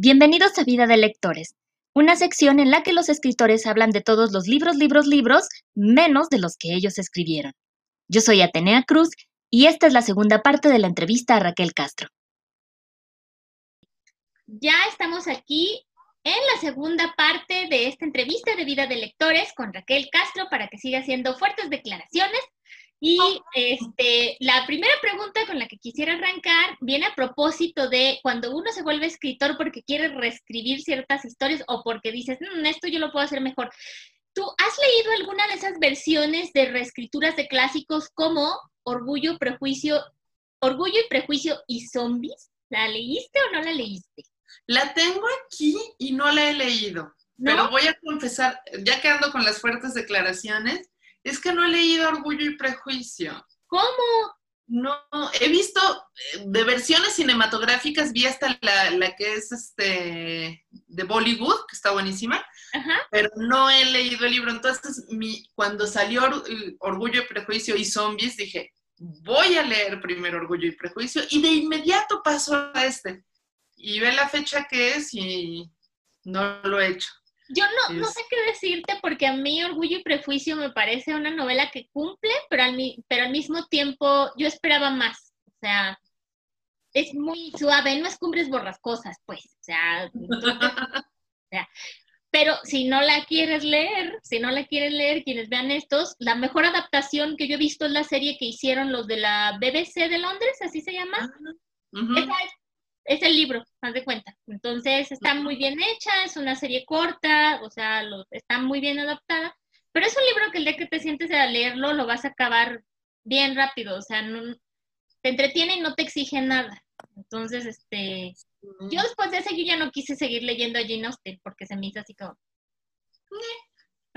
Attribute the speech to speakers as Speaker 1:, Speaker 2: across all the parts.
Speaker 1: Bienvenidos a Vida de Lectores, una sección en la que los escritores hablan de todos los libros, libros, libros, menos de los que ellos escribieron. Yo soy Atenea Cruz y esta es la segunda parte de la entrevista a Raquel Castro. Ya estamos aquí en la segunda parte de esta entrevista de Vida de Lectores con Raquel Castro para que siga haciendo fuertes declaraciones y este, la primera pregunta con la que quisiera arrancar viene a propósito de cuando uno se vuelve escritor porque quiere reescribir ciertas historias o porque dices, mm, esto yo lo puedo hacer mejor. ¿Tú has leído alguna de esas versiones de reescrituras de clásicos como Orgullo, Prejuicio, Orgullo y Prejuicio y Zombies? ¿La leíste o no la leíste?
Speaker 2: La tengo aquí y no la he leído. Pero voy a confesar, ya quedando con las fuertes declaraciones, es que no he leído Orgullo y Prejuicio.
Speaker 1: ¿Cómo?
Speaker 2: No, he visto eh, de versiones cinematográficas, vi hasta la, que es este de Bollywood, que está buenísima, pero no he leído el libro. Entonces, mi, cuando salió Orgullo y Prejuicio y Zombies, dije, voy a leer primero Orgullo y Prejuicio y de inmediato paso a este. Y ve la fecha que es y no lo he hecho.
Speaker 1: Yo no, no sé qué decirte porque a mí Orgullo y Prejuicio me parece una novela que cumple, pero al, pero al mismo tiempo yo esperaba más. O sea, es muy suave, no es cumbres borrascosas, pues. O sea, pero si no la quieres leer, si no la quieren leer, quienes vean estos, la mejor adaptación que yo he visto es la serie que hicieron los de la BBC de Londres, así se llama. Ah, Esa es es el libro, haz de cuenta. Entonces está muy bien hecha, es una serie corta, o sea, está muy bien adaptada, pero es un libro que el día que te sientes a leerlo lo vas a acabar bien rápido, o sea, te entretiene y no te exige nada. Entonces, este, yo después de ese yo ya no quise seguir leyendo a Jane Austen porque se me hizo así como,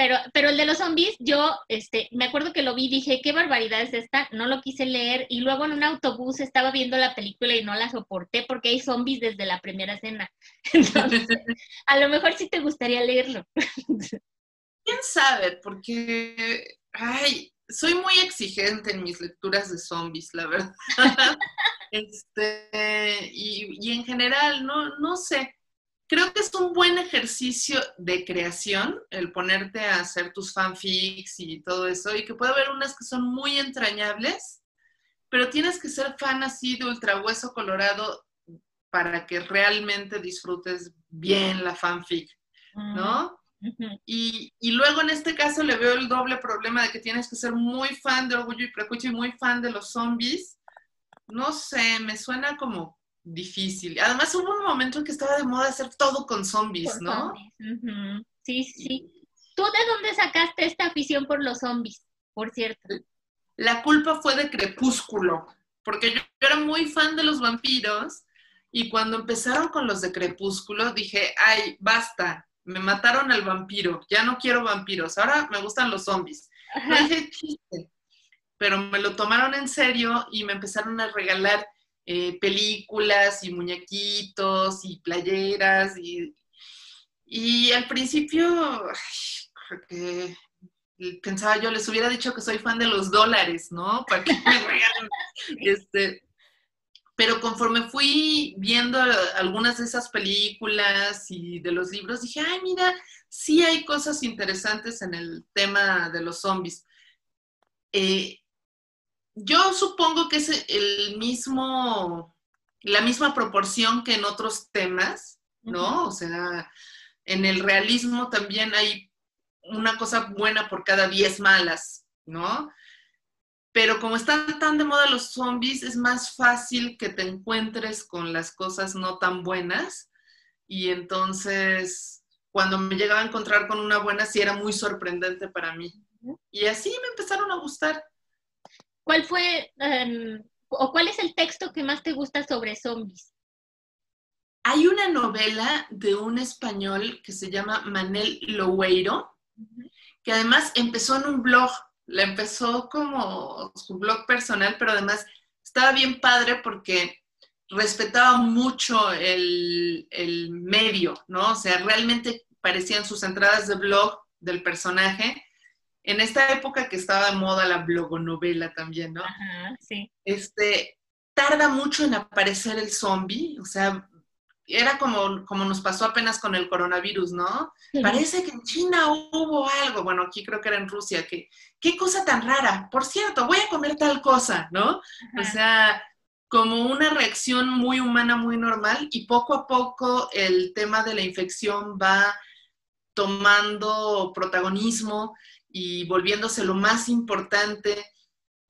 Speaker 1: pero, pero el de los zombies, yo este, me acuerdo que lo vi dije, qué barbaridad es esta, no lo quise leer y luego en un autobús estaba viendo la película y no la soporté porque hay zombies desde la primera escena. Entonces, a lo mejor sí te gustaría leerlo.
Speaker 2: ¿Quién sabe? Porque, ay, soy muy exigente en mis lecturas de zombies, la verdad. este, y, y en general, no, no sé creo que es un buen ejercicio de creación el ponerte a hacer tus fanfics y todo eso, y que puede haber unas que son muy entrañables, pero tienes que ser fan así de ultra hueso colorado para que realmente disfrutes bien la fanfic, ¿no? y, y, luego en este caso le veo el doble problema de que tienes que ser muy fan de Orgullo y Prejuicio y muy fan de los zombies. No sé, me suena como difícil. Además hubo un momento en que estaba de moda hacer todo con zombies, ¿no?
Speaker 1: Sí, sí. ¿Tú de dónde sacaste esta afición por los zombies, por cierto?
Speaker 2: La culpa fue de Crepúsculo, porque yo era muy fan de los vampiros y cuando empezaron con los de Crepúsculo dije, ay, basta, me mataron al vampiro, ya no quiero vampiros, ahora me gustan los zombies. Pero me lo tomaron en serio y me empezaron a regalar eh, películas y muñequitos y playeras y, y al principio pensaba yo, les hubiera dicho que soy fan de los dólares, ¿no? Para que me regalen. Este, pero conforme fui viendo algunas de esas películas y de los libros, dije, ay, mira, sí hay cosas interesantes en el tema de los zombies. Eh, yo supongo que es el mismo, la misma proporción que en otros temas, ¿no? O sea, en el realismo también hay una cosa buena por cada diez malas, ¿no? Pero como están tan de moda los zombies, es más fácil que te encuentres con las cosas no tan buenas. Y entonces, cuando me llegaba a encontrar con una buena, sí era muy sorprendente para mí. Y así me empezaron a gustar.
Speaker 1: ¿Cuál fue em, o cuál es el texto que más te gusta sobre zombies?
Speaker 2: Hay una novela de un español que se llama Manel Loweiro, que además empezó en un blog, la empezó como su blog personal, pero además estaba bien padre porque respetaba mucho el, el medio, ¿no? O sea, realmente parecían sus entradas de blog del personaje en esta época que estaba de moda la blogonovela también, ¿no?
Speaker 1: Ajá, sí.
Speaker 2: Este, tarda mucho en aparecer el zombie, o sea, era como, como nos pasó apenas con el coronavirus, ¿no? Parece que en China hubo algo, bueno, aquí creo que era en Rusia, que qué cosa tan rara, por cierto, voy a comer tal cosa, ¿no? O sea, como una reacción muy humana, muy normal, y poco a poco el tema de la infección va tomando protagonismo y volviéndose lo más importante.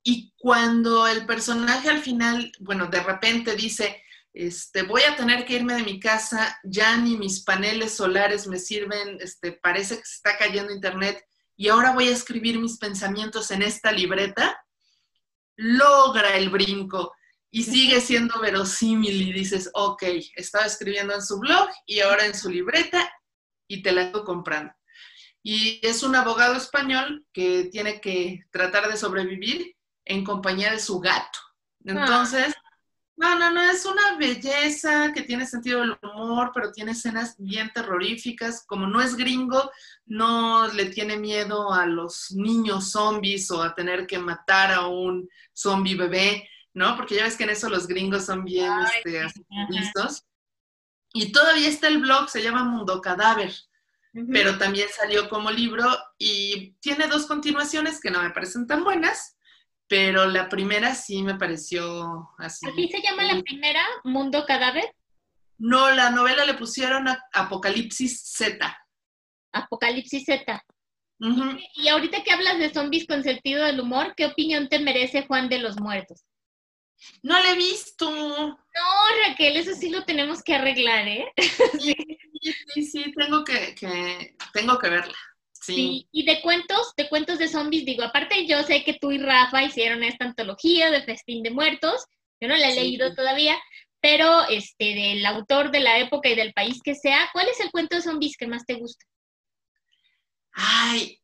Speaker 2: Y cuando el personaje al final, bueno, de repente dice, este, voy a tener que irme de mi casa, ya ni mis paneles solares me sirven, este, parece que se está cayendo internet y ahora voy a escribir mis pensamientos en esta libreta, logra el brinco y sigue siendo verosímil y dices, ok, estaba escribiendo en su blog y ahora en su libreta y te la estoy comprando. Y es un abogado español que tiene que tratar de sobrevivir en compañía de su gato. Ah. Entonces, no, no, no, es una belleza que tiene sentido del humor, pero tiene escenas bien terroríficas. Como no es gringo, no le tiene miedo a los niños zombies o a tener que matar a un zombie bebé, ¿no? Porque ya ves que en eso los gringos son bien este, listos. Y todavía está el blog, se llama Mundo Cadáver, pero también salió como libro y tiene dos continuaciones que no me parecen tan buenas pero la primera sí me pareció así.
Speaker 1: ¿Aquí se llama la primera Mundo Cadáver?
Speaker 2: No, la novela le pusieron Apocalipsis Z.
Speaker 1: Apocalipsis Z. Y ahorita que hablas de zombies con sentido del humor, ¿qué opinión te merece Juan de los Muertos?
Speaker 2: No la he visto.
Speaker 1: No, Raquel, eso sí lo tenemos que arreglar, ¿eh?
Speaker 2: sí, sí, sí, tengo que, que, tengo que verla. Sí.
Speaker 1: Y de cuentos, de cuentos de zombies, digo, aparte yo sé que tú y Rafa hicieron esta antología de Festín de Muertos, yo no la he leído todavía, pero este, del autor de la época y del país que sea, ¿cuál es el cuento de zombies que más te gusta?
Speaker 2: Ay,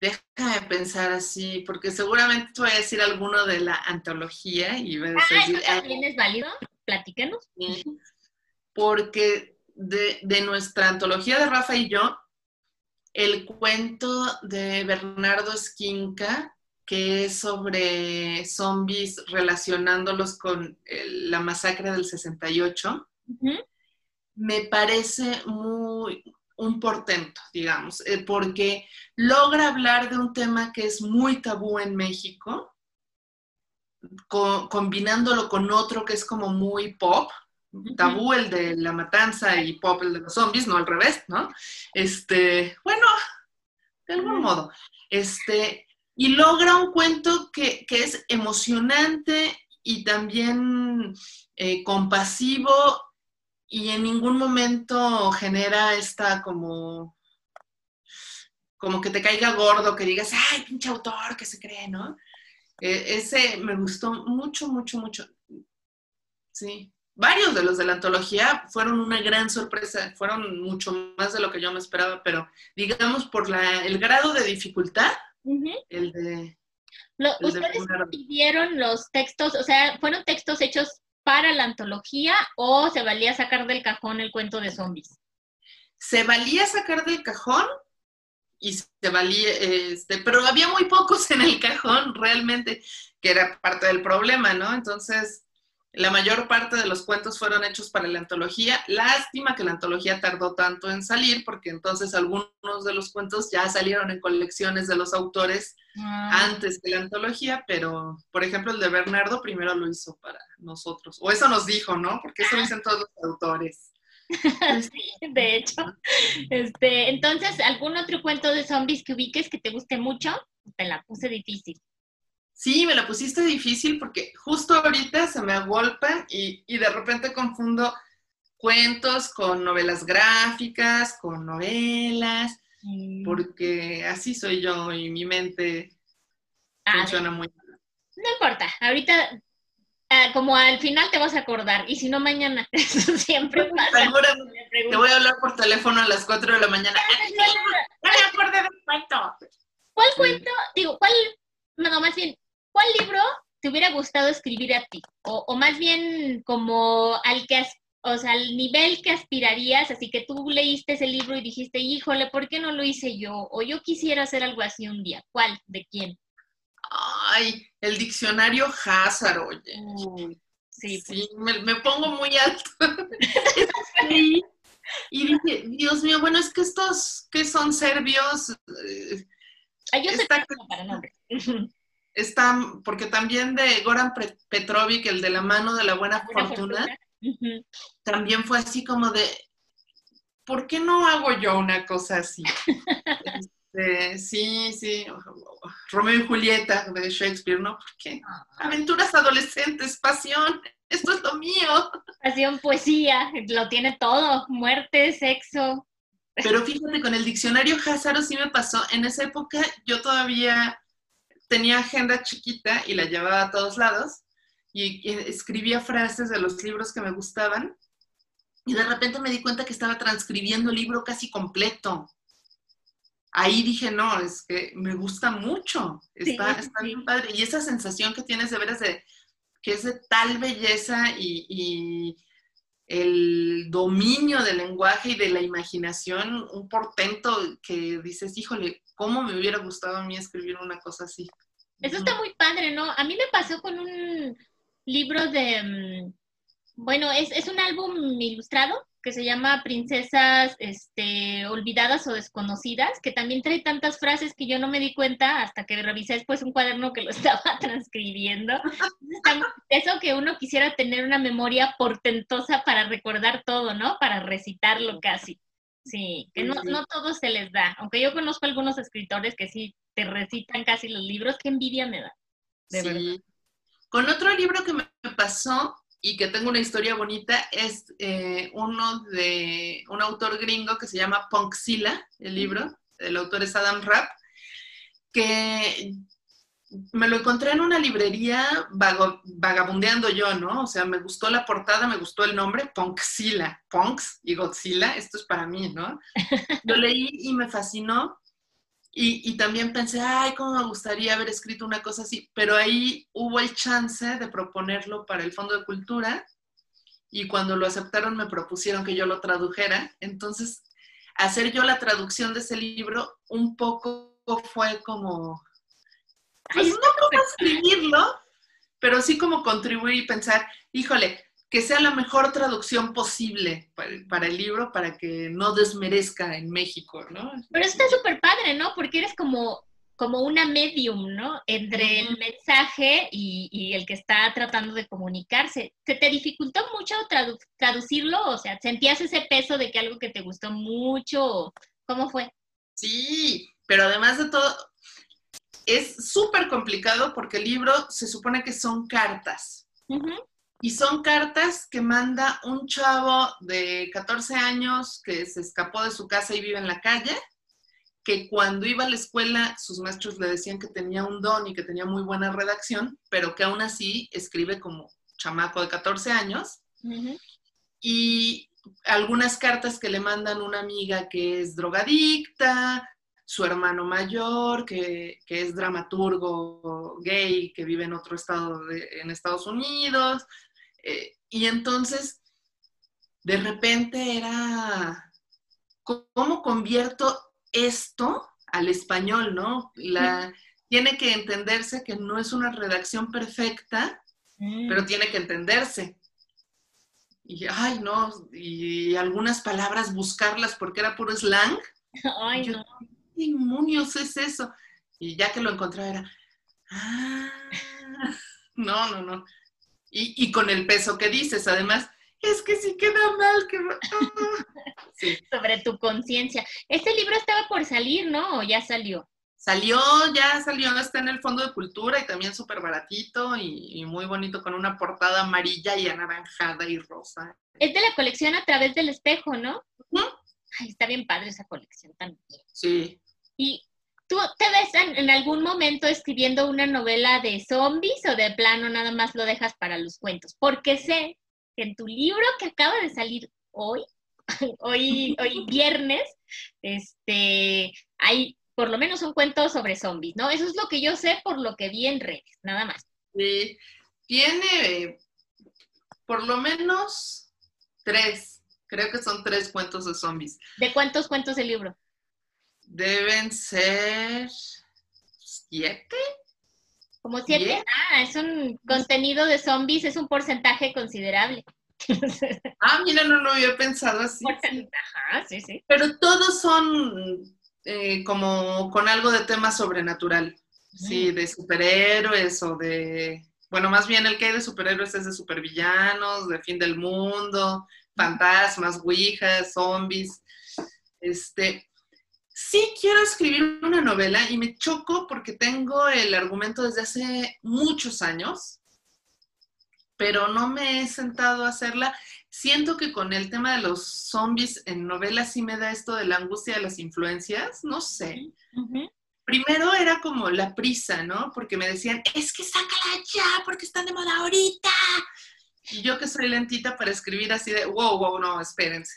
Speaker 2: déjame pensar así, porque seguramente te voy a decir alguno de la antología y vas a
Speaker 1: decir... Ah, ¿también es válido? Platícanos.
Speaker 2: Porque de, de nuestra antología de Rafa y yo, el cuento de Bernardo Esquinca, que es sobre zombies relacionándolos con la masacre del 68, me parece muy un portento, digamos, eh, porque logra hablar de un tema que es muy tabú en México, combinándolo con otro que es como muy pop, tabú el de la matanza y pop el de los zombies, no al revés, ¿no? Este, bueno, de algún modo. Este, y logra un cuento que, es emocionante y también eh, compasivo y en ningún momento genera esta como como que te caiga gordo, que digas, ay, pinche autor, que se cree, ¿no? E, ese me gustó mucho, mucho, mucho. Sí varios de los de la antología fueron una gran sorpresa, fueron mucho más de lo que yo me esperaba, pero digamos por la, el grado de dificultad, el de...
Speaker 1: ¿Ustedes pidieron los textos, o sea, fueron textos hechos para la antología o se valía sacar del cajón el cuento de zombies?
Speaker 2: Se valía sacar del cajón y se valía, este, pero había muy pocos en el cajón realmente, que era parte del problema, ¿no? Entonces, la mayor parte de los cuentos fueron hechos para la antología. Lástima que la antología tardó tanto en salir, porque entonces algunos de los cuentos ya salieron en colecciones de los autores ah. antes que la antología, pero por ejemplo el de Bernardo primero lo hizo para nosotros. O eso nos dijo, ¿no? Porque eso lo dicen todos los autores.
Speaker 1: de hecho. Este, entonces, ¿algún otro cuento de zombies que ubiques que te guste mucho? Te la puse difícil.
Speaker 2: Sí, me la pusiste difícil porque justo ahorita se me agolpan y, y de repente confundo cuentos con novelas gráficas, con novelas, porque así soy yo y mi mente ah, funciona muy
Speaker 1: bien. No importa, ahorita ah, como al final te vas a acordar y si no mañana, eso siempre pasa.
Speaker 2: te voy a hablar por teléfono a las 4 de la mañana.
Speaker 1: No me acordé del cuento. ¿Cuál cuento? Digo, ¿cuál? No, más bien, ¿cuál libro te hubiera gustado escribir a ti? O, más bien como al que, o sea, al nivel que aspirarías, así que tú leíste ese libro y dijiste, híjole, ¿por qué no lo hice yo? O yo quisiera hacer algo así un día. ¿Cuál? ¿De quién?
Speaker 2: Ay, el diccionario Hazard, oye. Sí, sí pues. me, pongo muy alto. y dije, Dios mío, bueno, es que estos que son serbios...
Speaker 1: Eh, yo está, para nombre.
Speaker 2: Están, porque también de Goran Petrovic, el de la mano de la buena, fortuna, también fue así como de, ¿por qué no hago yo una cosa así? Este, sí, sí, Romeo y Julieta de Shakespeare, ¿no? Porque ah. aventuras adolescentes, pasión, esto es lo mío.
Speaker 1: Pasión, poesía, lo tiene todo, muerte, sexo.
Speaker 2: Pero fíjate, con el diccionario Hazaro sí me pasó, en esa época yo todavía tenía agenda chiquita y la llevaba a todos lados y escribía frases de los libros que me gustaban y de repente me di cuenta que estaba transcribiendo el libro casi completo. Ahí dije, no, es que me gusta mucho, está, bien padre. Y esa sensación que tienes de veras de que es de tal belleza y, el dominio del lenguaje y de la imaginación, un portento que dices, híjole, ¿cómo me hubiera gustado a mí escribir una cosa así?
Speaker 1: Eso está muy padre, ¿no? A mí me pasó con un libro de, mm, bueno, es, es un álbum ilustrado que se llama Princesas este, Olvidadas o Desconocidas, que también trae tantas frases que yo no me di cuenta hasta que revisé después un cuaderno que lo estaba transcribiendo. Eso que uno quisiera tener una memoria portentosa para recordar todo, ¿no? Para recitarlo casi. Sí, que no, no todo se les da. Aunque yo conozco algunos escritores que sí te recitan casi los libros, qué envidia me da. De verdad.
Speaker 2: Con otro libro que me pasó, y que tengo una historia bonita, es eh, uno de un autor gringo que se llama Punxila, el libro, el autor es Adam Rapp, que me lo encontré en una librería vagabundeando yo, ¿no? O sea, me gustó la portada, me gustó el nombre, Punxila, Punx y Godzilla, esto es para mí, ¿no? Lo leí y me fascinó y, también pensé, ay, cómo me gustaría haber escrito una cosa así, pero ahí hubo el chance de proponerlo para el Fondo de Cultura y cuando lo aceptaron me propusieron que yo lo tradujera. Entonces, hacer yo la traducción de ese libro un poco fue como, pues no como escribirlo, pero sí como contribuir y pensar, híjole, que sea la mejor traducción posible para, el libro para que no desmerezca en México, ¿no?
Speaker 1: Pero está súper padre, ¿no? Porque eres como, como una medium, ¿no? Entre el mensaje y, el que está tratando de comunicarse. ¿Se te dificultó mucho traducirlo? O sea, ¿sentías ese peso de que algo que te gustó mucho? ¿Cómo fue?
Speaker 2: Sí, pero además de todo, es súper complicado porque el libro se supone que son cartas. Y son cartas que manda un chavo de 14 años que se escapó de su casa y vive en la calle, que cuando iba a la escuela sus maestros le decían que tenía un don y que tenía muy buena redacción, pero que aún así escribe como chamaco de 14 años. Y algunas cartas que le mandan una amiga que es drogadicta, su hermano mayor, que, es dramaturgo gay, que vive en otro estado en Estados Unidos, eh, y entonces, de repente era, ¿cómo convierto esto al español, no? La, tiene que entenderse que no es una redacción perfecta, pero tiene que entenderse. Y, ay, no, y algunas palabras buscarlas porque era puro slang.
Speaker 1: Ay, no.
Speaker 2: ¿Qué demonios es eso? Y ya que lo encontré era, ah, no, no, no. Y, con el peso que dices, además, es que sí queda mal. Que...
Speaker 1: Sobre tu conciencia. Este libro estaba por salir, ¿no? ¿O ya salió?
Speaker 2: Salió, ya salió, está en el Fondo de Cultura y también súper baratito y, muy bonito con una portada amarilla y anaranjada y rosa.
Speaker 1: Es de la colección A través del espejo, ¿no? Ay, está bien padre esa colección también.
Speaker 2: Sí.
Speaker 1: Y ¿Tú te ves en, algún momento escribiendo una novela de zombies o de plano nada más lo dejas para los cuentos? Porque sé que en tu libro que acaba de salir hoy, hoy, hoy viernes, este, hay por lo menos un cuento sobre zombies, ¿no? Eso es lo que yo sé por lo que vi en redes, nada más.
Speaker 2: Sí, tiene por lo menos tres, creo que son tres cuentos de zombies.
Speaker 1: ¿De cuántos cuentos el libro?
Speaker 2: Deben ser siete.
Speaker 1: Como siete. Ah, es un contenido de zombies, es un porcentaje considerable.
Speaker 2: ah, mira, no lo había pensado así.
Speaker 1: Ajá, sí, sí.
Speaker 2: Pero todos son eh, como con algo de tema sobrenatural. Sí, de superhéroes o de. Bueno, más bien el que hay de superhéroes es de supervillanos, de fin del mundo, fantasmas, ouijas, zombies. Este, sí quiero escribir una novela y me choco porque tengo el argumento desde hace muchos años, pero no me he sentado a hacerla. Siento que con el tema de los zombies en novelas sí me da esto de la angustia de las influencias, no sé. Primero era como la prisa, ¿no? Porque me decían, es que sácala ya, porque están de moda ahorita. Y yo que soy lentita para escribir así de, wow, wow, no, espérense.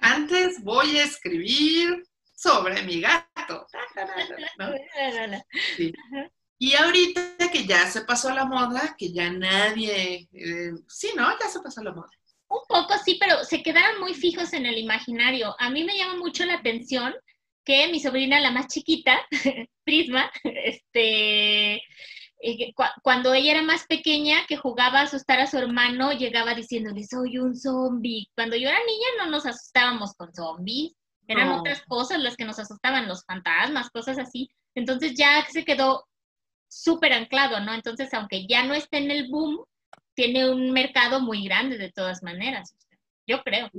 Speaker 2: Antes voy a escribir sobre mi gato. Y ahorita que ya se pasó la moda, que ya nadie, eh, sí, ¿no? Ya se pasó la moda.
Speaker 1: Un poco sí, pero se quedaron muy fijos en el imaginario. A mí me llama mucho la atención que mi sobrina, la más chiquita, Prisma, este, eh, cuando ella era más pequeña, que jugaba a asustar a su hermano, llegaba diciéndole, soy un zombie. Cuando yo era niña no nos asustábamos con zombies, eran otras cosas las que nos asustaban, los fantasmas, cosas así. Entonces ya se quedó súper anclado, ¿no? Entonces, aunque ya no esté en el boom, tiene un mercado muy grande de todas maneras. Yo creo.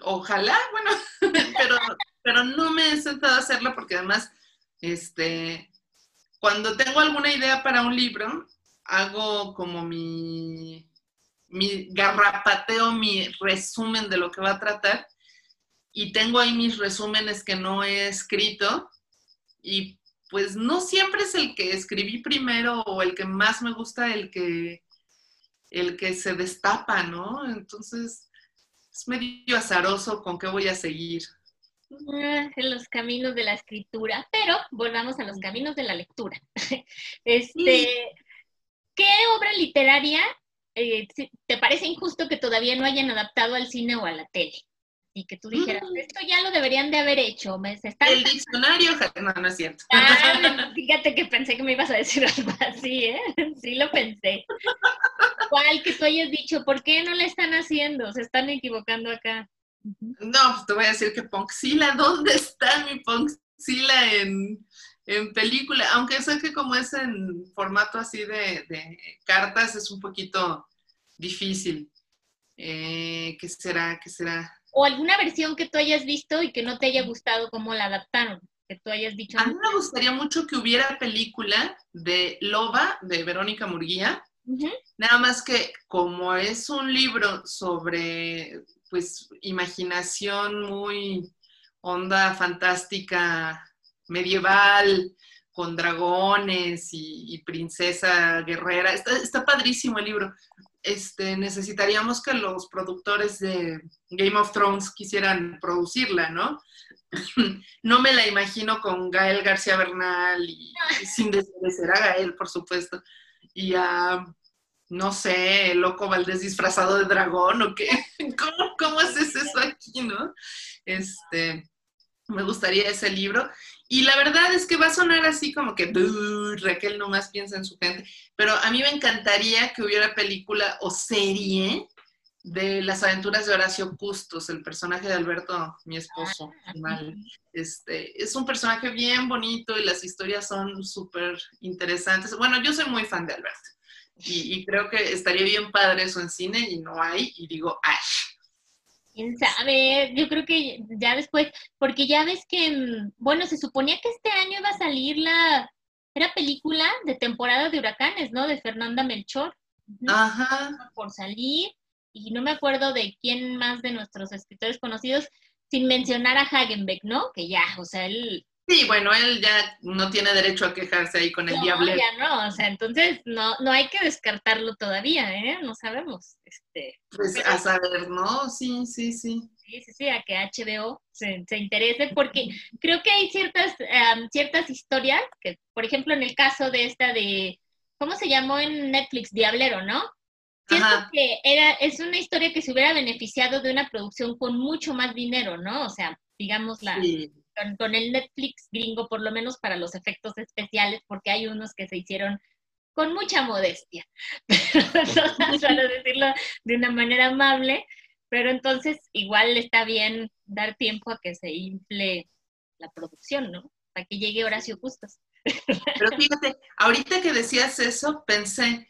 Speaker 2: Ojalá, bueno, pero, pero no me he sentado a hacerlo porque además, este, cuando tengo alguna idea para un libro, hago como mi, mi garrapateo, mi resumen de lo que va a tratar y tengo ahí mis resúmenes que no he escrito y pues no siempre es el que escribí primero o el que más me gusta el que el que se destapa, ¿no? Entonces es medio azaroso con qué voy a seguir.
Speaker 1: Ah, en los caminos de la escritura, pero volvamos a los caminos de la lectura. Este, ¿qué obra literaria eh, te parece injusto que todavía no hayan adaptado al cine o a la tele? Y que tú dijeras, mm. esto ya lo deberían de haber hecho. Me,
Speaker 2: El diccionario, no, no es cierto.
Speaker 1: Ah, fíjate que pensé que me ibas a decir algo así, ¿eh? Sí lo pensé. ¿Cuál que tú hayas dicho? ¿Por qué no le están haciendo? Se están equivocando acá.
Speaker 2: No, pues te voy a decir que Ponxila, ¿dónde está mi Ponxila en, en película? Aunque sé que como es en formato así de, cartas, es un poquito difícil. Eh, ¿Qué será? ¿Qué será?
Speaker 1: O alguna versión que tú hayas visto y que no te haya gustado cómo la adaptaron, que tú hayas dicho.
Speaker 2: A mí me gustaría mucho que hubiera película de Loba, de Verónica Murguía. Nada más que como es un libro sobre pues imaginación muy onda fantástica medieval, con dragones y, princesa guerrera. Está, padrísimo el libro. Este, necesitaríamos que los productores de Game of Thrones quisieran producirla, ¿no? no me la imagino con Gael García Bernal y, sin desmerecer a Gael, por supuesto, y a no sé, loco Valdés disfrazado de dragón o qué. ¿Cómo, cómo haces eso aquí, no? Este, me gustaría ese libro. Y la verdad es que va a sonar así como que Raquel nomás piensa en su gente, pero a mí me encantaría que hubiera película o serie de las aventuras de Horacio Custos, el personaje de Alberto, mi esposo. Ah, este, es un personaje bien bonito y las historias son súper interesantes. Bueno, yo soy muy fan de Alberto. Y, creo que estaría bien padre eso en cine y no hay, y digo, ¡ash!
Speaker 1: ¿Quién sabe? Yo creo que ya después, porque ya ves que, mm, bueno, se suponía que este año iba a salir la, era película de temporada de huracanes, ¿no? De Fernanda Melchor.
Speaker 2: Ajá.
Speaker 1: Por salir, y no me acuerdo de quién más de nuestros escritores conocidos, sin mencionar a Hagenbeck, ¿no? Que ya, o sea, él
Speaker 2: Sí, bueno, él ya no tiene derecho a quejarse ahí con el no, diablo.
Speaker 1: Ya no, o sea, entonces no, no hay que descartarlo todavía, ¿eh? No sabemos. Este,
Speaker 2: pues a saber, ¿no? Sí, sí, sí.
Speaker 1: Sí, sí, sí, a que HBO se, se interese, porque creo que hay ciertas, ciertas historias, que por ejemplo en el caso de esta de, ¿cómo se llamó en Netflix? Diablero, ¿no? Siento que era, es una historia que se hubiera beneficiado de una producción con mucho más dinero, ¿no? O sea, digamos la con, el Netflix gringo, por lo menos para los efectos especiales, porque hay unos que se hicieron con mucha modestia, para decirlo de una manera amable, pero entonces igual está bien dar tiempo a que se infle la producción, ¿no? Para que llegue Horacio Justos.
Speaker 2: Pero fíjate, ahorita que decías eso, pensé,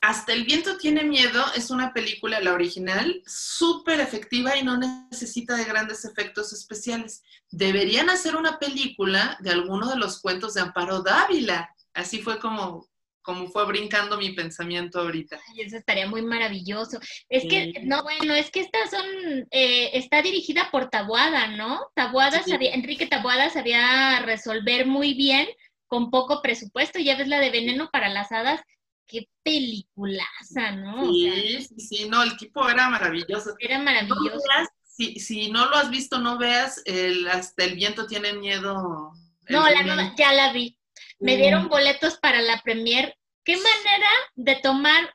Speaker 2: hasta el viento tiene miedo es una película, la original, súper efectiva y no necesita de grandes efectos especiales. Deberían hacer una película de alguno de los cuentos de Amparo Dávila. Así fue como, como fue brincando mi pensamiento ahorita.
Speaker 1: Ay, eso estaría muy maravilloso. Es que, no, bueno, es que estas son, eh, está dirigida por Tabuada, ¿no? Tabuada sabía, Enrique Tabuada sabía resolver muy bien con poco presupuesto. Ya ves la de Veneno para las Hadas, qué peliculaza, ¿no?
Speaker 2: Sí, sí, sí, no, el tipo era maravilloso.
Speaker 1: Era maravilloso.
Speaker 2: si, si, no lo has visto, no veas el Hasta el viento tiene miedo.
Speaker 1: No, la ya la vi. Me dieron boletos para la premier. ¿Qué manera de tomar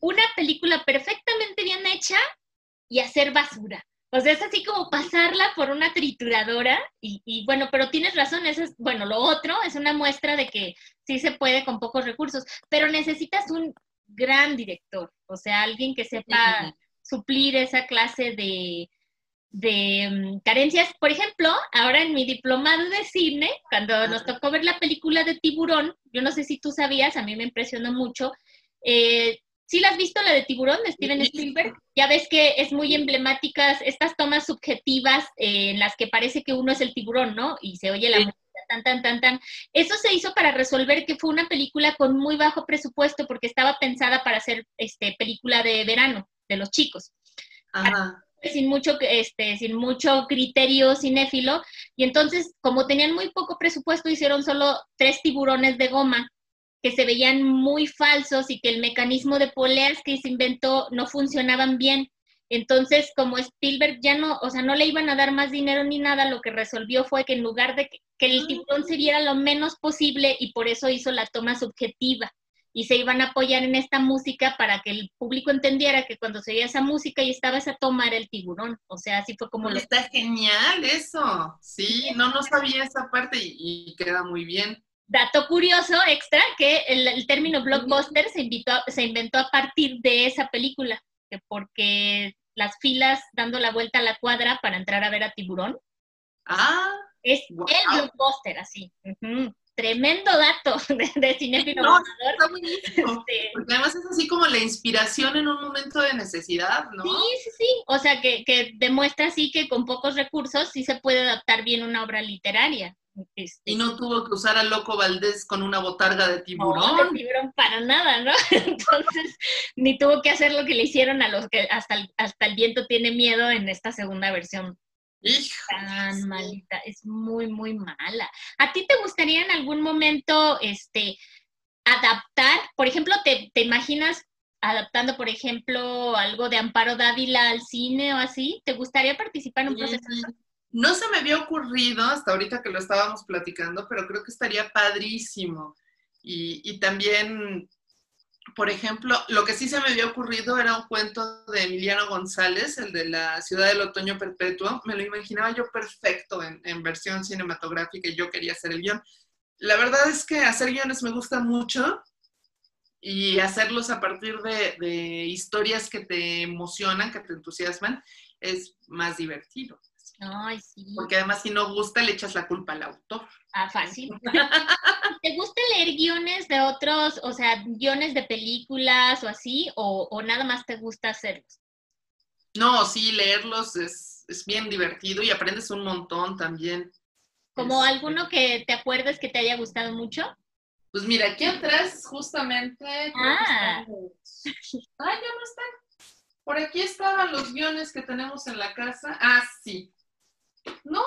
Speaker 1: una película perfectamente bien hecha y hacer basura? O sea, es así como pasarla por una trituradora y, bueno, pero tienes razón, eso es, bueno, lo otro es una muestra de que sí se puede con pocos recursos, pero necesitas un gran director, o sea, alguien que sepa suplir esa clase de, de mm, carencias. Por ejemplo, ahora en mi diplomado de cine, cuando nos tocó ver la película de Tiburón, yo no sé si tú sabías, a mí me impresionó mucho, eh, ¿Sí la has visto la de Tiburón de Steven Spielberg? Ya ves que es muy emblemática estas tomas subjetivas eh, en las que parece que uno es el tiburón, ¿no? Y se oye la música tan, tan, tan, tan. Eso se hizo para resolver que fue una película con muy bajo presupuesto porque estaba pensada para ser este, película de verano de los chicos. Ajá. Sin mucho, este, sin mucho criterio cinéfilo. Y entonces, como tenían muy poco presupuesto, hicieron solo tres tiburones de goma que se veían muy falsos y que el mecanismo de poleas que se inventó no funcionaban bien. Entonces, como Spielberg ya no, o sea, no le iban a dar más dinero ni nada, lo que resolvió fue que en lugar de que, el tiburón se viera lo menos posible y por eso hizo la toma subjetiva y se iban a apoyar en esta música para que el público entendiera que cuando se oía esa música y estaba esa toma era el tiburón. O sea, así fue como...
Speaker 2: Lo... Está genial eso. Sí, no, no sabía esa parte y queda muy bien.
Speaker 1: Dato curioso extra, que el, término blockbuster se, se inventó a partir de esa película, que porque las filas dando la vuelta a la cuadra para entrar a ver a Tiburón.
Speaker 2: Ah.
Speaker 1: Es el blockbuster, así. Tremendo dato de, de
Speaker 2: no, está buenísimo. Este, porque además es así como la inspiración en un momento de necesidad, ¿no?
Speaker 1: Sí, sí, sí. O sea, que, que demuestra así que con pocos recursos sí se puede adaptar bien una obra literaria.
Speaker 2: Este, y no tuvo que usar a Loco Valdés con una botarga de tiburón.
Speaker 1: No, de tiburón para nada, ¿no? Entonces, ni tuvo que hacer lo que le hicieron a los que hasta el, hasta el viento tiene miedo en esta segunda versión.
Speaker 2: Hijo,
Speaker 1: tan malita, es muy, muy mala. ¿A ti te gustaría en algún momento este, adaptar? Por ejemplo, ¿te, te imaginas adaptando, por ejemplo, algo de Amparo Dávila al cine o así? ¿Te gustaría participar en un proceso?
Speaker 2: No se me había ocurrido hasta ahorita que lo estábamos platicando, pero creo que estaría padrísimo. Y, también, por ejemplo, lo que sí se me había ocurrido era un cuento de Emiliano González, el de la ciudad del otoño perpetuo. Me lo imaginaba yo perfecto en, versión cinematográfica y yo quería hacer el guion. La verdad es que hacer guiones me gusta mucho y hacerlos a partir de, de historias que te emocionan, que te entusiasman, es más divertido.
Speaker 1: Ay, sí.
Speaker 2: Porque además si no gusta le echas la culpa al autor.
Speaker 1: Ah, fácil. ¿Te gusta leer guiones de otros, o sea, guiones de películas o así, o, nada más te gusta hacerlos?
Speaker 2: No, sí, leerlos es, bien divertido y aprendes un montón también.
Speaker 1: ¿Como alguno que te acuerdes que te haya gustado mucho?
Speaker 2: Pues mira, aquí atrás justamente...
Speaker 1: Ah.
Speaker 2: ah, ya no están. Por aquí estaban los guiones que tenemos en la casa. Ah, sí. ¿No?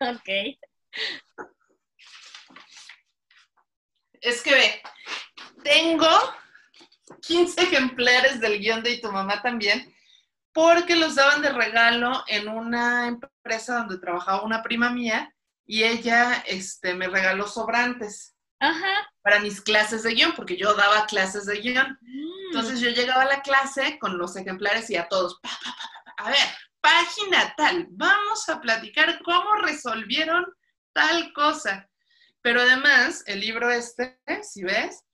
Speaker 1: ok.
Speaker 2: Es que ve, tengo 15 ejemplares del guion de Y tu mamá también, porque los daban de regalo en una empresa donde trabajaba una prima mía y ella este, me regaló sobrantes para mis clases de guion, porque yo daba clases de guion. Mm. Entonces yo llegaba a la clase con los ejemplares y a todos, a ver, página tal, vamos a platicar cómo resolvieron tal cosa. Pero además, el libro este, si ves,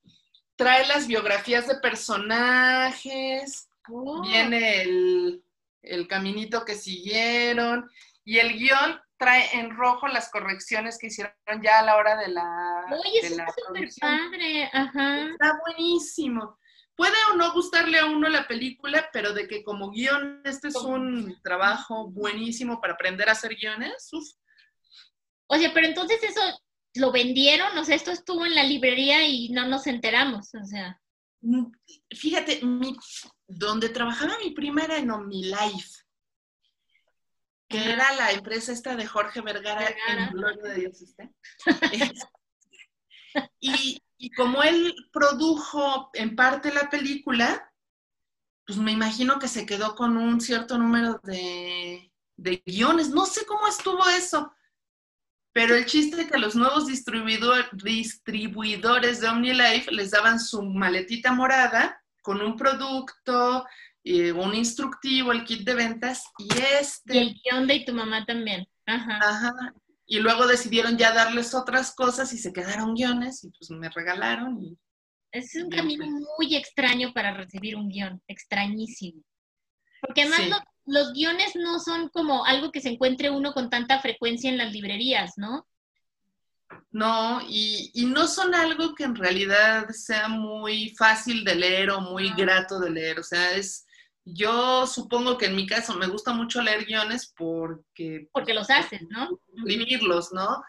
Speaker 2: trae las biografías de personajes, oh. viene el, el caminito que siguieron y el guion trae en rojo las correcciones que hicieron ya a la hora de la.
Speaker 1: Oye, está súper padre, ajá.
Speaker 2: Está buenísimo. Puede o no gustarle a uno la película, pero de que como guion este es un trabajo buenísimo para aprender a hacer guiones. Uf.
Speaker 1: Oye, pero entonces eso lo vendieron, o sea, esto estuvo en la librería y no nos enteramos, o sea.
Speaker 2: Mm, fíjate, mi, donde trabajaba mi prima era en OmniLife que era la empresa esta de Jorge Vergara, en Gloria de Dios este. y, y, como él produjo en parte la película, pues me imagino que se quedó con un cierto número de, de guiones. No sé cómo estuvo eso, pero el chiste es que los nuevos distribuidor, distribuidores de OmniLife les daban su maletita morada con un producto, un instructivo, el kit de ventas y este.
Speaker 1: Y el guion de tu mamá también. Ajá.
Speaker 2: Ajá. Y luego decidieron ya darles otras cosas y se quedaron guiones y pues me regalaron. Y,
Speaker 1: es un camino muy extraño para recibir un guion, extrañísimo. Porque además los, guiones no son como algo que se encuentre uno con tanta frecuencia en las librerías, ¿no?
Speaker 2: No, y, y, no son algo que en realidad sea muy fácil de leer o muy grato de leer. O sea, es, yo supongo que en mi caso me gusta mucho leer guiones porque...
Speaker 1: Porque los haces, ¿no?
Speaker 2: Escribirlos, ¿no?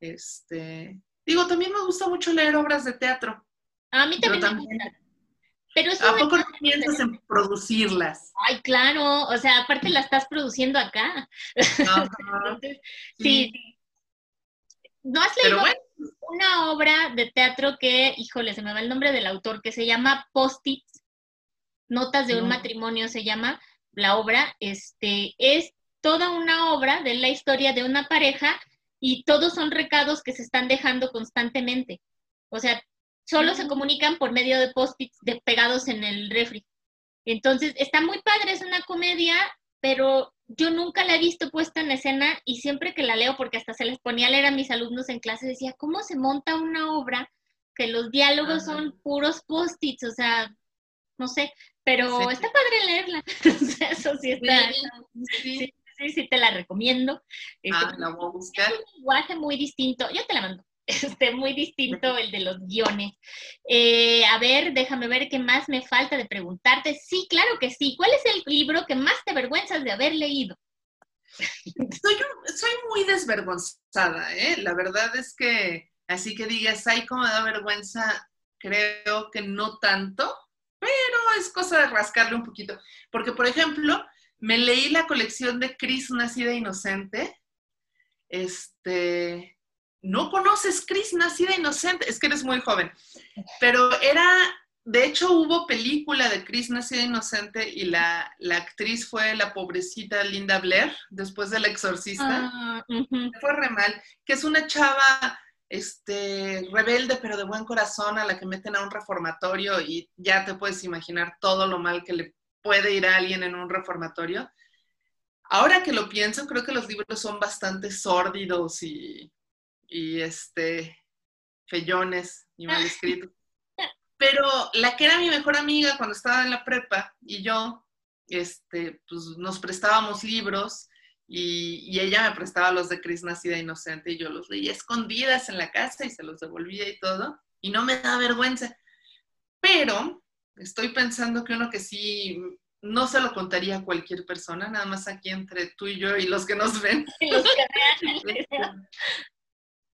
Speaker 2: Este, digo, también me gusta mucho leer obras de teatro.
Speaker 1: A mí también, me gusta.
Speaker 2: Pero ¿A poco no piensas en producirlas?
Speaker 1: Ay, claro, o sea, aparte la estás produciendo acá. sí. ¿No has leído una obra de teatro que, híjole, se me va el nombre del autor, que se llama Post-its? Notas de un matrimonio se llama la obra, este, es toda una obra de la historia de una pareja y todos son recados que se están dejando constantemente. O sea, solo se comunican por medio de post-its pegados en el refri. Entonces, está muy padre, es una comedia, pero yo nunca la he visto puesta en escena y siempre que la leo, porque hasta se les ponía a leer a mis alumnos en clase, decía, ¿cómo se monta una obra que los diálogos son puros post-its? O sea, no sé, pero está padre leerla. Eso sí está. Sí, sí, sí, te la recomiendo.
Speaker 2: Este, ah, la voy a buscar. Es
Speaker 1: un lenguaje muy distinto. Yo te la mando. Este, muy distinto el de los guiones. Eh, a ver, déjame ver qué más me falta de preguntarte. Sí, claro que sí. ¿Cuál es el libro que más te avergüenzas de haber leído?
Speaker 2: Soy, soy muy desvergonzada, ¿eh? La verdad es que, así que digas, hay como da vergüenza, creo que no tanto pero es cosa de rascarle un poquito. Porque, por ejemplo, me leí la colección de Cris Nacida Inocente. Este, no conoces Cris Nacida Inocente, es que eres muy joven, pero era, de hecho hubo película de Cris Nacida Inocente y la, actriz fue la pobrecita Linda Blair, después del exorcista. Ah, fue re mal, que es una chava este, rebelde pero de buen corazón a la que meten a un reformatorio y ya te puedes imaginar todo lo mal que le puede ir a alguien en un reformatorio. Ahora que lo pienso, creo que los libros son bastante sórdidos y, y este, fellones y mal escritos. Pero la que era mi mejor amiga cuando estaba en la prepa y yo, este, pues nos prestábamos libros y, ella me prestaba los de Cris Nacida Inocente y yo los leía escondidas en la casa y se los devolvía y todo. Y no me da vergüenza. Pero estoy pensando que uno que sí no se lo contaría a cualquier persona, nada más aquí entre tú y yo y los que nos ven. Este,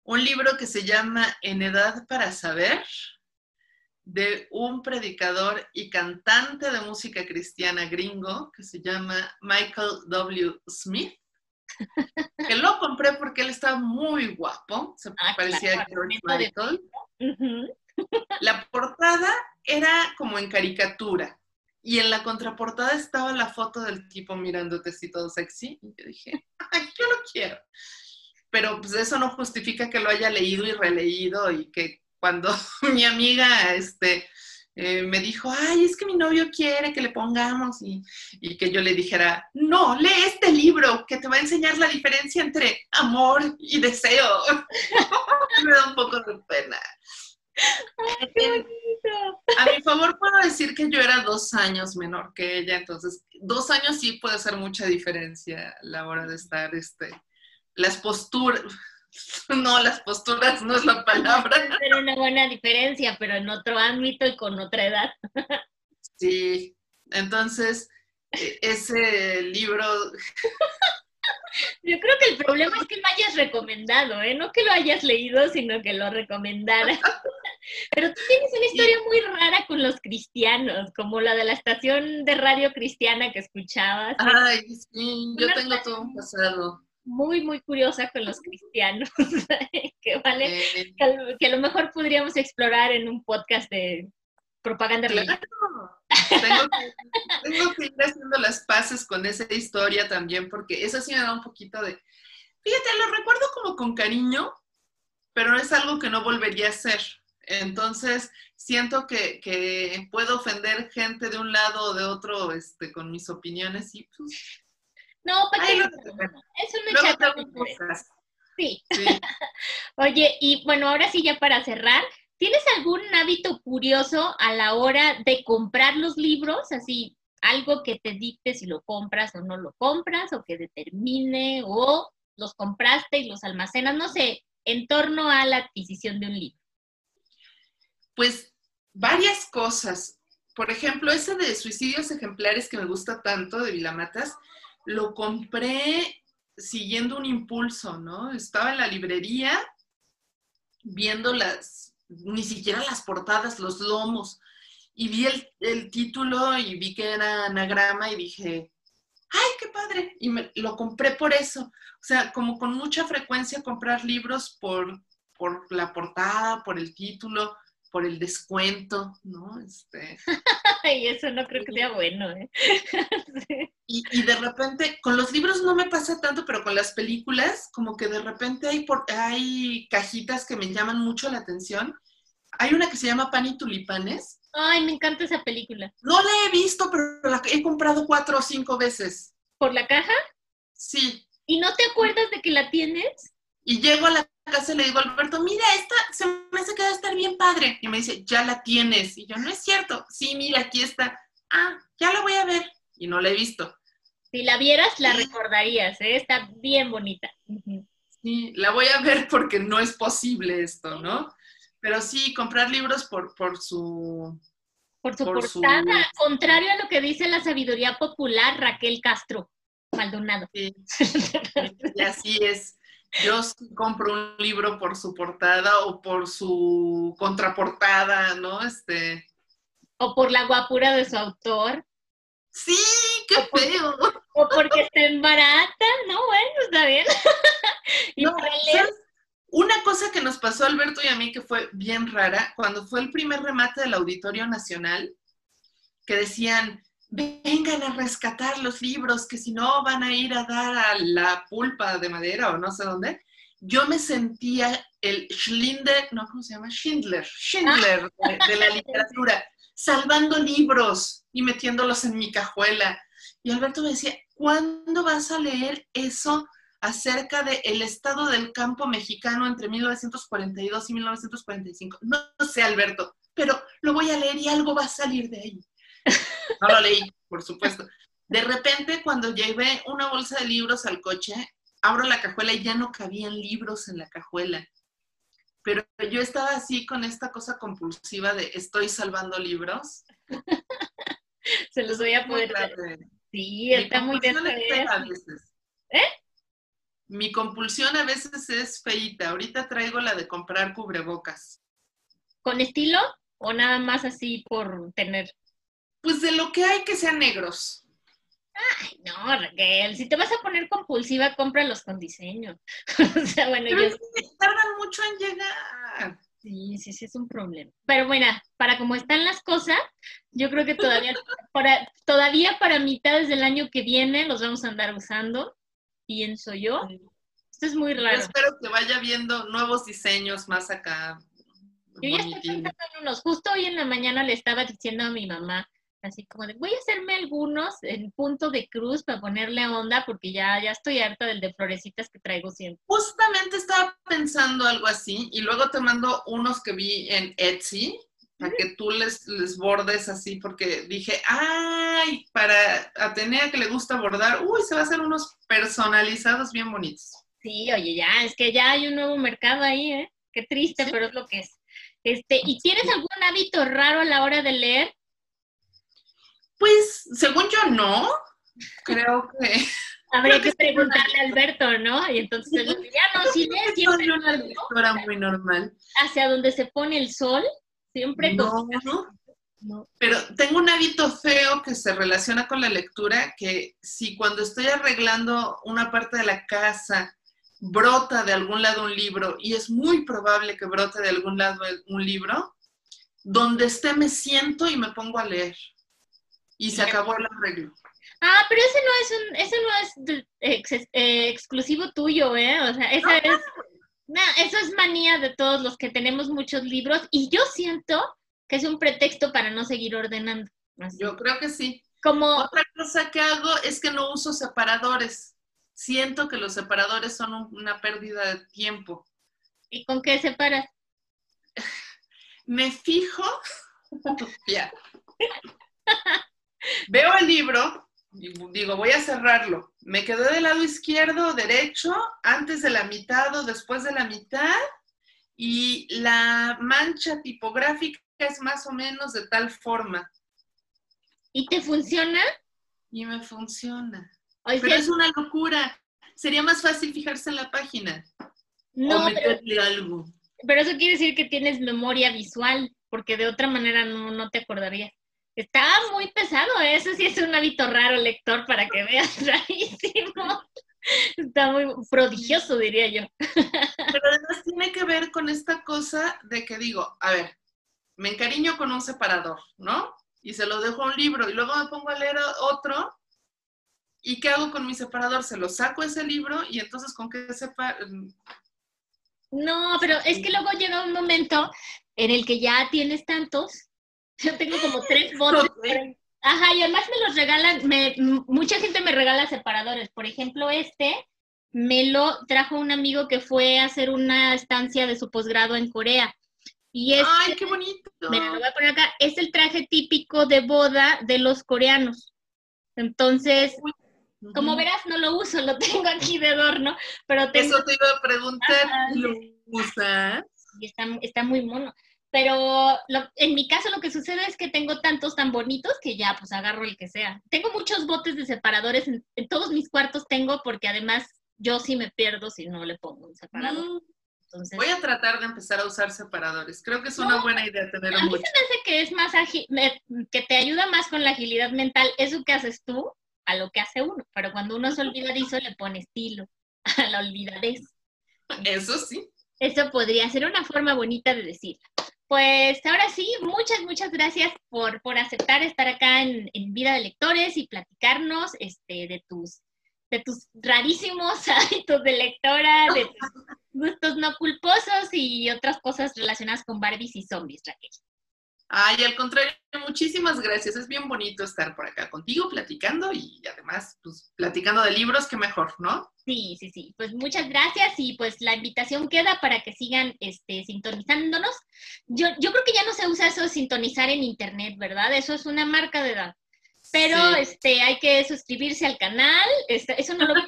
Speaker 2: un libro que se llama En Edad para Saber, de un predicador y cantante de música cristiana gringo que se llama Michael W. Smith. Que lo compré porque él estaba muy guapo, se ah, parecía a George Michael. La portada era como en caricatura y en la contraportada estaba la foto del tipo mirándote así todo sexy. Y yo dije, ay, yo lo quiero. Pero pues eso no justifica que lo haya leído y releído y que cuando mi amiga este, eh, me dijo, ay, es que mi novio quiere que le pongamos y, y, que yo le dijera, no, lee este libro que te va a enseñar la diferencia entre amor y deseo. me da un poco de pena. A mi favor puedo decir que yo era dos años menor que ella, entonces dos años sí puede hacer mucha diferencia a la hora de estar, este, las posturas, no, las posturas no es la palabra.
Speaker 1: Era una buena diferencia, pero en otro ámbito y con otra edad.
Speaker 2: Sí, entonces e, ese libro...
Speaker 1: Yo creo que el problema es que lo hayas recomendado, ¿eh? No que lo hayas leído, sino que lo recomendara. Pero tú tienes una historia muy rara con los cristianos, como la de la estación de radio cristiana que escuchabas.
Speaker 2: Ay, sí, yo tengo todo un pasado.
Speaker 1: Muy, muy curiosa con los cristianos, que vale, que, a lo mejor podríamos explorar en un podcast de propaganda
Speaker 2: religiosa. Tengo que, tengo que ir haciendo las paces con esa historia también, porque eso sí me da un poquito de... Fíjate, lo recuerdo como con cariño, pero es algo que no volvería a hacer. Entonces, siento que, puedo ofender gente de un lado o de otro este, con mis opiniones y pues...
Speaker 1: No, porque es una Sí. sí. Oye, y bueno, ahora sí ya para cerrar, ¿tienes algún hábito curioso a la hora de comprar los libros? Así, algo que te dicte si lo compras o no lo compras, o que determine, o los compraste y los almacenas, no sé, en torno a la adquisición de un libro.
Speaker 2: Pues varias cosas. Por ejemplo, ese de suicidios ejemplares que me gusta tanto de Vilamatas, lo compré siguiendo un impulso, ¿no? Estaba en la librería viendo las, ni siquiera las portadas, los lomos, y vi el, título y vi que era anagrama y dije, ¡ay, qué padre! Y lo compré por eso. O sea, como con mucha frecuencia comprar libros por, por la portada, por el título, por el descuento, ¿no? Este,
Speaker 1: y eso no creo que sea bueno, ¿eh?
Speaker 2: y, de repente, con los libros no me pasa tanto, pero con las películas, como que de repente hay, por, hay cajitas que me llaman mucho la atención. Hay una que se llama Pan y Tulipanes.
Speaker 1: Ay, me encanta esa película.
Speaker 2: No la he visto, pero la he comprado cuatro o cinco veces.
Speaker 1: ¿Por la caja?
Speaker 2: Sí.
Speaker 1: ¿Y no te acuerdas de que la tienes?
Speaker 2: Y llego a la casa y le digo a Alberto, mira, esta se me hace que va a estar bien padre. Y me dice, ya la tienes. Y yo, no es cierto. Sí, mira, aquí está. Ah, ya la voy a ver. Y no la he visto.
Speaker 1: Si la vieras, la recordarías, ¿eh? Está bien bonita.
Speaker 2: Sí, la voy a ver porque no es posible esto, ¿no? Pero sí, comprar libros por, por su...
Speaker 1: Por su portada, contrario a lo que dice la sabiduría popular Raquel Castro Maldonado.
Speaker 2: Sí, y así es. Yo compro un libro por su portada o por su contraportada, ¿no? Este.
Speaker 1: O por la guapura de su autor.
Speaker 2: Sí, qué feo.
Speaker 1: o porque estén barata, ¿no? Bueno, está bien.
Speaker 2: Una cosa que nos pasó a Alberto y a mí que fue bien rara, cuando fue el primer remate del Auditorio Nacional, que decían, vengan a rescatar los libros, que si no van a ir a dar a la pulpa de madera o no sé dónde. Yo me sentía el Schindler, no, ¿cómo se llama? Schindler, Schindler de, la literatura, salvando libros y metiéndolos en mi cajuela. Y Alberto me decía, ¿cuándo vas a leer eso acerca del estado del campo mexicano entre 1942 y 1945? No, no sé, Alberto, pero lo voy a leer y algo va a salir de ahí. No lo leí, por supuesto. De repente, cuando llevé una bolsa de libros al coche, abro la cajuela y ya no cabían libros en la cajuela. Pero yo estaba así con esta cosa compulsiva de estoy salvando libros.
Speaker 1: Se los voy a poder. Sí, está muy bien.
Speaker 2: ¿Eh? Mi compulsión a veces es feita. Ahorita traigo la de comprar cubrebocas.
Speaker 1: ¿Con estilo o nada más así por tener?
Speaker 2: Pues de lo que hay que sean negros.
Speaker 1: Ay, no, Raquel, si te vas a poner compulsiva, cómpralos con diseño. o sea, bueno,
Speaker 2: Pero yo... tardan mucho en llegar.
Speaker 1: Sí, sí, sí, es un problema. Pero bueno, para como están las cosas, yo creo que todavía para, todavía para mitades del año que viene los vamos a andar usando, pienso yo. Esto es muy raro. Yo
Speaker 2: espero que vaya viendo nuevos diseños más acá,
Speaker 1: Yo ya estoy pensando en unos. Justo hoy en la mañana le estaba diciendo a mi mamá, así como de, voy a hacerme algunos en punto de cruz para ponerle onda porque ya, ya estoy harta del de florecitas que traigo siempre.
Speaker 2: Justamente estaba pensando algo así y luego te mando unos que vi en Etsy para que tú les, les bordes así porque dije, ay, para Atenea que le gusta bordar, uy, se va a hacer unos personalizados bien bonitos.
Speaker 1: Sí, oye, ya, es que ya hay un nuevo mercado ahí, ¿eh? Qué triste, pero es lo que es. Este, ¿y tienes algún hábito raro a la hora de leer?
Speaker 2: Pues, según yo, no. Creo que.
Speaker 1: Habría que, preguntarle a Alberto, ¿no? Y entonces él ya no, si lees siempre.
Speaker 2: una lectora muy normal.
Speaker 1: Hacia donde se pone el sol, siempre.
Speaker 2: No, no. Pero tengo un hábito feo que se relaciona con la lectura, que si cuando estoy arreglando una parte de la casa brota de algún lado un libro, y es muy probable que brote de algún lado un libro, donde esté me siento y me pongo a leer y se acabó el arreglo.
Speaker 1: Ah, pero ese no es un, ese no es eh, exclusivo tuyo, ¿eh? O sea, esa es, eso es manía de todos los que tenemos muchos libros y yo siento que es un pretexto para no seguir ordenando.
Speaker 2: Yo creo que sí.
Speaker 1: Como
Speaker 2: otra cosa que hago es que no uso separadores. Siento que los separadores son una pérdida de tiempo.
Speaker 1: ¿Y con qué separas?
Speaker 2: Me fijo. ya. Veo el libro, y digo, voy a cerrarlo. Me quedé del lado izquierdo, derecho, antes de la mitad o después de la mitad, y la mancha tipográfica es más o menos de tal forma.
Speaker 1: ¿Y te funciona?
Speaker 2: Y me funciona. Pero es una locura. Sería más fácil fijarse en la página. No, o meterle algo.
Speaker 1: Pero eso quiere decir que tienes memoria visual, porque de otra manera no, no te acordarías. Está muy pesado, ¿eh? eso sí es un hábito raro, lector, para que veas, rarísimo. Está muy prodigioso, diría yo.
Speaker 2: Pero además tiene que ver con esta cosa de que digo, a ver, me encariño con un separador, ¿no? Y se lo dejo a un libro y luego me pongo a leer otro. ¿Y qué hago con mi separador? Se lo saco ese libro y entonces con qué sepa...
Speaker 1: No, pero es que luego llega un momento en el que ya tienes tantos yo tengo como tres botes. Ajá, y además me los regalan, me, mucha gente me regala separadores. Por ejemplo, este me lo trajo un amigo que fue a hacer una estancia de su posgrado en Corea. Y es,
Speaker 2: ¡Ay, qué bonito!
Speaker 1: Mira, lo voy a poner acá. Es el traje típico de boda de los coreanos. Entonces, como verás, no lo uso, lo tengo aquí de adorno, pero tengo...
Speaker 2: Eso te iba a preguntar, ¿lo usas?
Speaker 1: Y está, está muy mono. Pero en mi caso lo que sucede es que tengo tantos tan bonitos que ya pues agarro el que sea. Tengo muchos botes de separadores, en, todos mis cuartos tengo porque además yo sí me pierdo si no le pongo un separador. Mm.
Speaker 2: Entonces, Voy a tratar de empezar a usar separadores. Creo que es una buena idea tener
Speaker 1: un A mí se me hace que es más ágil, que te ayuda más con la agilidad mental eso que haces tú a lo que hace uno. Pero cuando uno se olvidadizo le pone estilo a la olvidadez.
Speaker 2: Eso sí.
Speaker 1: Eso podría ser una forma bonita de decirlo. Pues ahora sí, muchas, muchas gracias por, por aceptar estar acá en, Vida de Lectores y platicarnos este, de, tus, de tus rarísimos hábitos de lectora, de tus gustos no culposos y otras cosas relacionadas con Barbies y zombies, Raquel.
Speaker 2: Ay, al contrario, muchísimas gracias. Es bien bonito estar por acá contigo platicando y además, pues, platicando de libros, que mejor, ¿no?
Speaker 1: Sí, sí, sí. Pues muchas gracias y pues la invitación queda para que sigan este, sintonizándonos. Yo, yo creo que ya no se usa eso de sintonizar en internet, ¿verdad? Eso es una marca de edad. Pero este, hay que suscribirse al canal. Este, eso no lo voy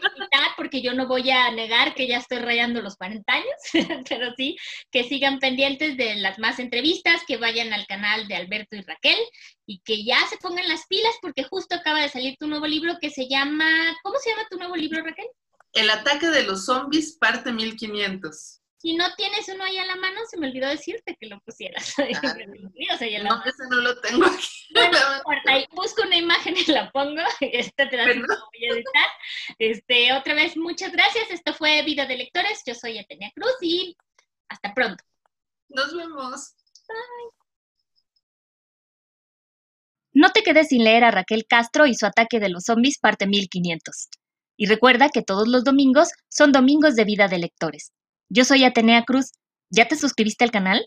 Speaker 1: porque yo no voy a negar que ya estoy rayando los 40 años, pero sí que sigan pendientes de las más entrevistas, que vayan al canal de Alberto y Raquel y que ya se pongan las pilas porque justo acaba de salir tu nuevo libro que se llama, ¿cómo se llama tu nuevo libro, Raquel?
Speaker 2: El ataque de los zombies, parte 1500.
Speaker 1: Si no tienes uno ahí a la mano, se me olvidó decirte que lo pusieras.
Speaker 2: no, ese no lo tengo aquí.
Speaker 1: busco una imagen y la pongo. Esta te la voy a editar. Este, otra vez, muchas gracias. Esto fue Vida de Lectores. Yo soy Atenia Cruz y hasta pronto.
Speaker 2: Nos vemos.
Speaker 1: Bye. No te quedes sin leer a Raquel Castro y su ataque de los zombies, parte 1500. Y recuerda que todos los domingos son domingos de vida de lectores. Yo soy Atenea Cruz. ¿Ya te suscribiste al canal?